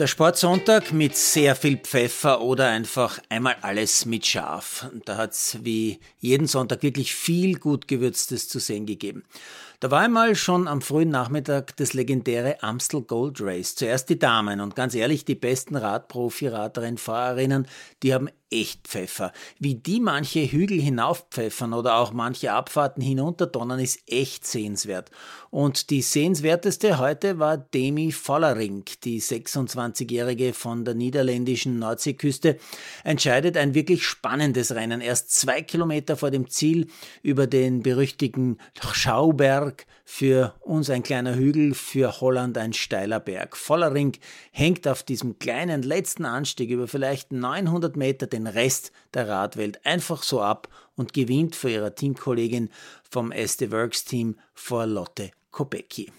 Der Sportsonntag mit sehr viel Pfeffer oder einfach einmal alles mit Schaf. Da hat es wie jeden Sonntag wirklich viel gut gewürztes zu sehen gegeben. Da war einmal schon am frühen Nachmittag das legendäre Amstel Gold Race. Zuerst die Damen und ganz ehrlich, die besten Radprofi-Raderinnen, Fahrerinnen, die haben echt Pfeffer. Wie die manche Hügel hinauffpfeffern oder auch manche Abfahrten hinunterdonnern, ist echt sehenswert. Und die sehenswerteste heute war Demi Vollering, die 26-Jährige von der niederländischen Nordseeküste, entscheidet ein wirklich spannendes Rennen. Erst zwei Kilometer vor dem Ziel über den berüchtigten Schauberg, für uns ein kleiner Hügel, für Holland ein steiler Berg. Vollering hängt auf diesem kleinen letzten Anstieg über vielleicht 900 Meter den Rest der Radwelt einfach so ab und gewinnt vor ihrer Teamkollegin vom SD Works Team vor Lotte Kopecki.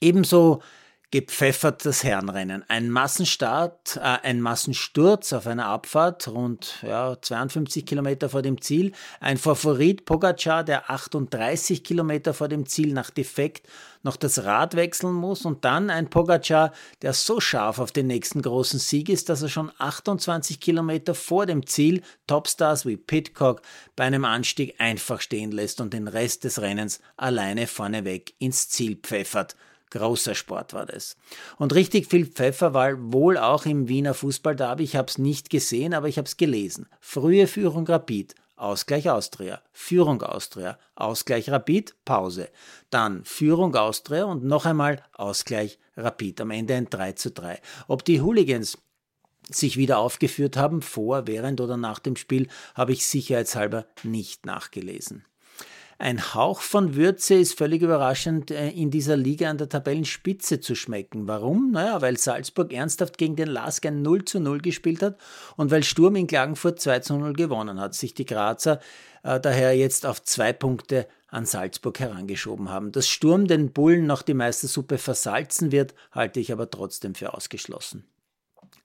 Ebenso gepfeffert das Herrenrennen. Ein Massenstart, äh, ein Massensturz auf einer Abfahrt rund ja, 52 Kilometer vor dem Ziel. Ein Favorit Pogacar, der 38 Kilometer vor dem Ziel nach Defekt noch das Rad wechseln muss und dann ein Pogacar, der so scharf auf den nächsten großen Sieg ist, dass er schon 28 Kilometer vor dem Ziel Topstars wie Pitcock bei einem Anstieg einfach stehen lässt und den Rest des Rennens alleine vorneweg ins Ziel pfeffert. Großer Sport war das. Und richtig viel Pfeffer war wohl auch im Wiener Fußballderby. Ich habe es nicht gesehen, aber ich habe es gelesen. Frühe Führung Rapid, Ausgleich Austria, Führung Austria, Ausgleich Rapid, Pause. Dann Führung Austria und noch einmal Ausgleich Rapid. Am Ende ein 3 zu 3. Ob die Hooligans sich wieder aufgeführt haben, vor, während oder nach dem Spiel, habe ich sicherheitshalber nicht nachgelesen. Ein Hauch von Würze ist völlig überraschend äh, in dieser Liga an der Tabellenspitze zu schmecken. Warum? Naja, weil Salzburg ernsthaft gegen den Lask ein 0 zu 0 gespielt hat und weil Sturm in Klagenfurt 2 zu 0 gewonnen hat, sich die Grazer äh, daher jetzt auf zwei Punkte an Salzburg herangeschoben haben. Dass Sturm den Bullen noch die Meistersuppe versalzen wird, halte ich aber trotzdem für ausgeschlossen.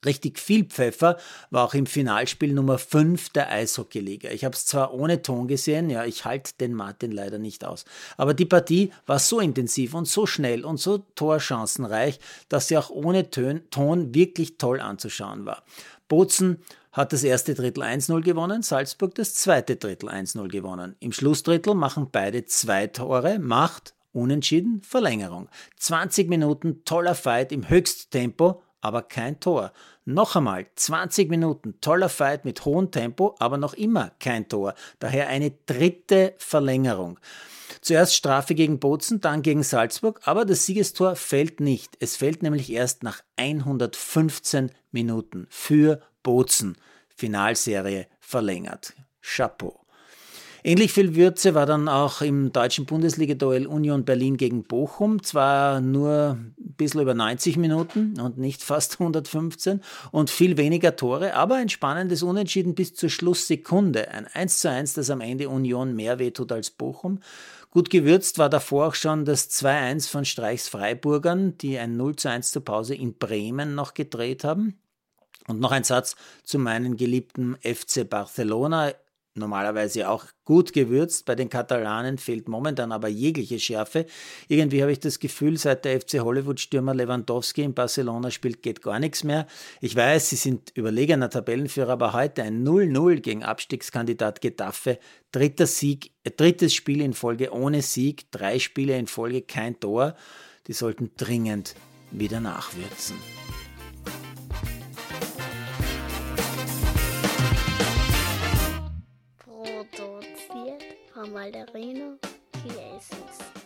Richtig viel Pfeffer war auch im Finalspiel Nummer 5 der Eishockeyliga. Ich habe es zwar ohne Ton gesehen, ja, ich halte den Martin leider nicht aus. Aber die Partie war so intensiv und so schnell und so torchancenreich, dass sie auch ohne Ton wirklich toll anzuschauen war. Bozen hat das erste Drittel 1-0 gewonnen, Salzburg das zweite Drittel 1-0 gewonnen. Im Schlussdrittel machen beide zwei Tore, macht Unentschieden, Verlängerung. 20 Minuten toller Fight im Höchsttempo aber kein Tor. Noch einmal 20 Minuten toller Fight mit hohem Tempo, aber noch immer kein Tor. Daher eine dritte Verlängerung. Zuerst Strafe gegen Bozen, dann gegen Salzburg, aber das Siegestor fällt nicht. Es fällt nämlich erst nach 115 Minuten für Bozen. Finalserie verlängert. Chapeau. Ähnlich viel Würze war dann auch im deutschen Bundesliga-Duell Union Berlin gegen Bochum. Zwar nur bisschen über 90 Minuten und nicht fast 115 und viel weniger Tore, aber ein spannendes Unentschieden bis zur Schlusssekunde. Ein 1 zu 1, das am Ende Union mehr wehtut als Bochum. Gut gewürzt war davor auch schon das 2-1 von Streichs Freiburgern, die ein 0 zu 1 zur Pause in Bremen noch gedreht haben. Und noch ein Satz zu meinen geliebten FC Barcelona normalerweise auch gut gewürzt. Bei den Katalanen fehlt momentan aber jegliche Schärfe. Irgendwie habe ich das Gefühl, seit der FC Hollywood-Stürmer Lewandowski in Barcelona spielt, geht gar nichts mehr. Ich weiß, sie sind überlegener Tabellenführer, aber heute ein 0-0 gegen Abstiegskandidat Getafe. Dritter Sieg, äh, drittes Spiel in Folge ohne Sieg, drei Spiele in Folge kein Tor. Die sollten dringend wieder nachwürzen. Malderino Jesus.